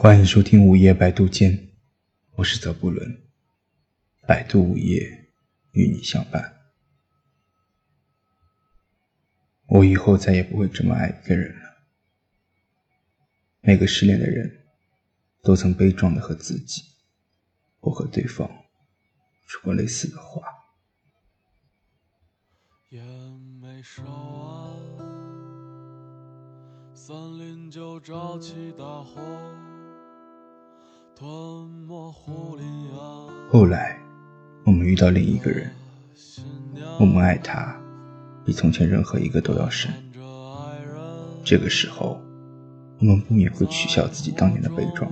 欢迎收听午夜百度间，我是泽布伦。百度午夜与你相伴。我以后再也不会这么爱一个人了。每个失恋的人都曾悲壮的和自己或和对方说过类似的话。森林就着起大火。后来，我们遇到另一个人，我们爱他，比从前任何一个都要深。这个时候，我们不免会取笑自己当年的悲壮。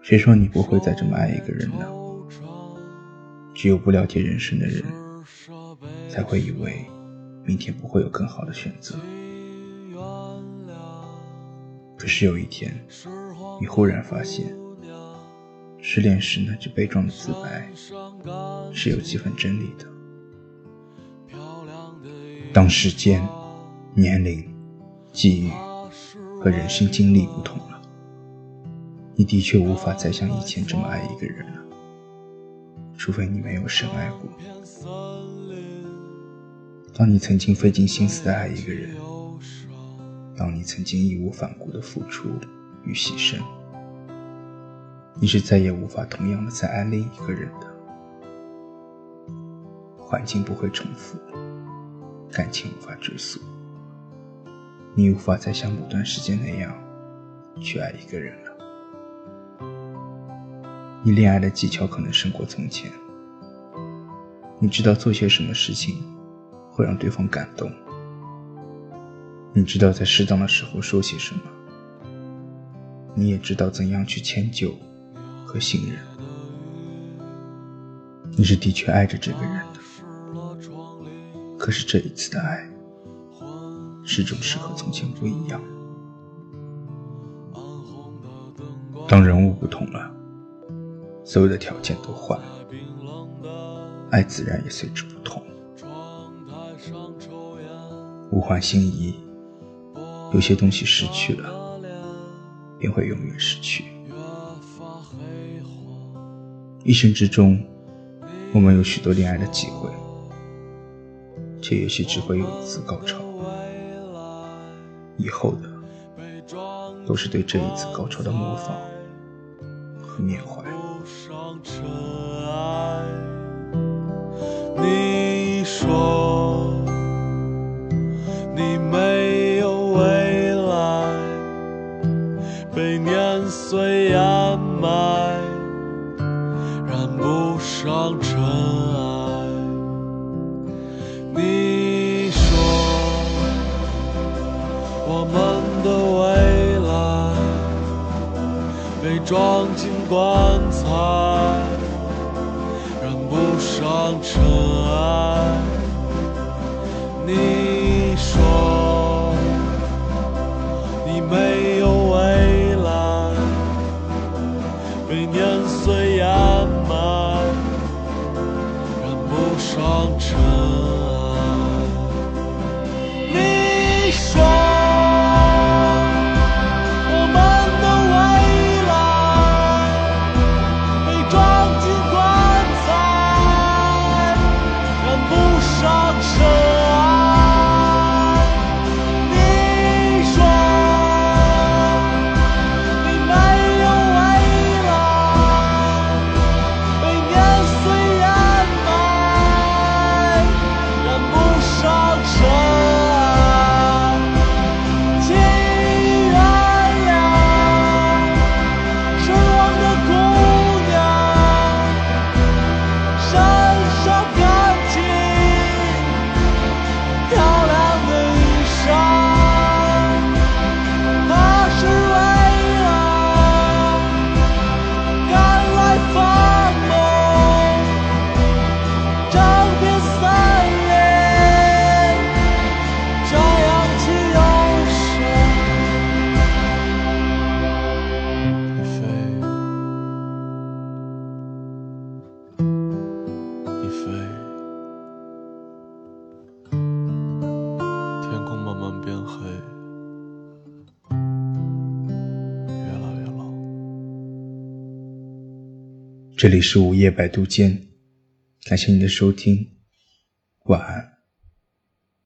谁说你不会再这么爱一个人呢？只有不了解人生的人，才会以为明天不会有更好的选择。可是有一天。你忽然发现，失恋时那句悲壮的自白是有几分真理的。当时间、年龄、际遇和人生经历不同了，你的确无法再像以前这么爱一个人了，除非你没有深爱过。当你曾经费尽心思的爱一个人，当你曾经义无反顾的付出。与牺牲，你是再也无法同样的再爱另一个人的。环境不会重复，感情无法追溯，你无法再像某段时间那样去爱一个人了。你恋爱的技巧可能胜过从前，你知道做些什么事情会让对方感动，你知道在适当的时候说些什么。你也知道怎样去迁就和信任，你是的确爱着这个人的。可是这一次的爱，始终是和从前不一样。当人物不同了，所有的条件都换了，爱自然也随之不同。物换星移，有些东西失去了。便会永远失去。一生之中，我们有许多恋爱的机会，却也许只会有一次高潮。以后的，都是对这一次高潮的模仿和缅怀。你的未来被装进棺材，染不上尘埃。你说你没有未来。被年岁掩埋，染不上尘埃。飞。天空慢慢变黑，越来越冷。这里是午夜摆渡间，感谢你的收听，晚安。